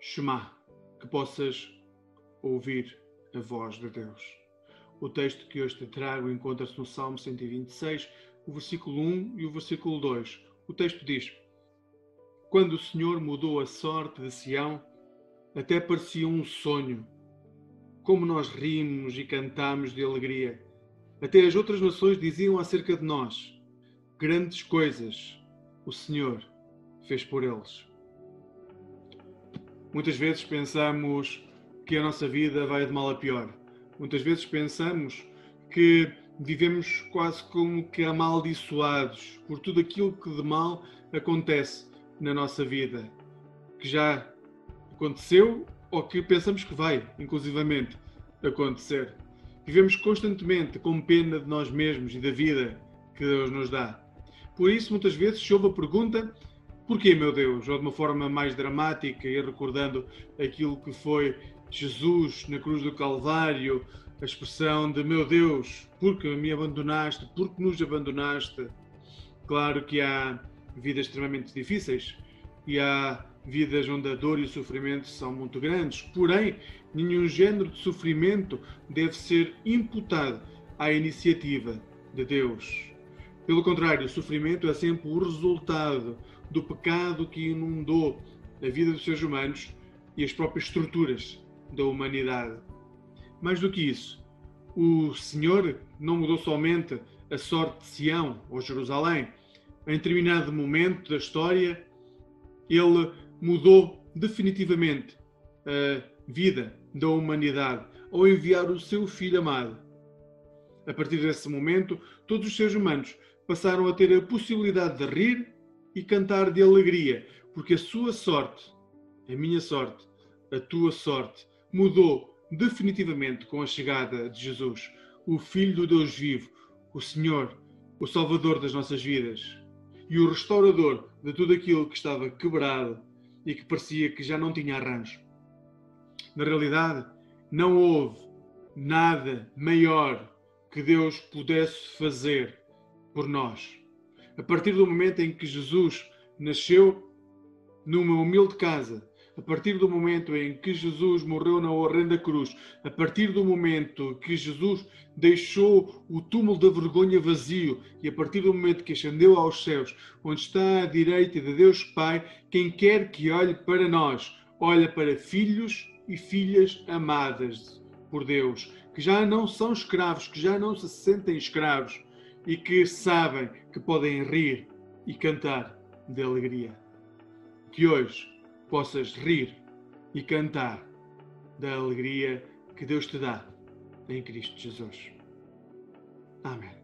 Shema, que possas ouvir a voz de Deus. O texto que hoje te trago encontra-se no Salmo 126, o versículo 1 e o versículo 2. O texto diz: Quando o Senhor mudou a sorte de Sião, até parecia um sonho. Como nós rimos e cantamos de alegria. Até as outras nações diziam acerca de nós: Grandes coisas o Senhor fez por eles. Muitas vezes pensamos que a nossa vida vai de mal a pior. Muitas vezes pensamos que vivemos quase como que amaldiçoados por tudo aquilo que de mal acontece na nossa vida, que já aconteceu ou que pensamos que vai, inclusivamente, acontecer. Vivemos constantemente com pena de nós mesmos e da vida que Deus nos dá. Por isso, muitas vezes ouve a pergunta: porquê, meu Deus? Ou de uma forma mais dramática e recordando aquilo que foi Jesus na cruz do Calvário, a expressão de meu Deus, porque me abandonaste, porque nos abandonaste. Claro que há vidas extremamente difíceis e há vidas onde a dor e o sofrimento são muito grandes, porém, nenhum género de sofrimento deve ser imputado à iniciativa de Deus. Pelo contrário, o sofrimento é sempre o resultado do pecado que inundou a vida dos seres humanos e as próprias estruturas da humanidade. Mais do que isso, o Senhor não mudou somente a sorte de Sião ou Jerusalém. Em determinado momento da história, ele mudou definitivamente a vida da humanidade ao enviar o seu Filho amado. A partir desse momento, todos os seres humanos passaram a ter a possibilidade de rir e cantar de alegria, porque a sua sorte, a minha sorte, a tua sorte, mudou definitivamente com a chegada de Jesus, o Filho do Deus vivo, o Senhor, o Salvador das nossas vidas e o restaurador de tudo aquilo que estava quebrado e que parecia que já não tinha arranjo. Na realidade, não houve nada maior que Deus pudesse fazer por nós. A partir do momento em que Jesus nasceu numa humilde casa, a partir do momento em que Jesus morreu na horrenda cruz, a partir do momento que Jesus deixou o túmulo da vergonha vazio e a partir do momento que ascendeu aos céus, onde está à direita de Deus Pai, quem quer que olhe para nós, olha para filhos e filhas amadas por Deus, que já não são escravos, que já não se sentem escravos, e que sabem que podem rir e cantar de alegria. Que hoje possas rir e cantar da alegria que Deus te dá em Cristo Jesus. Amém.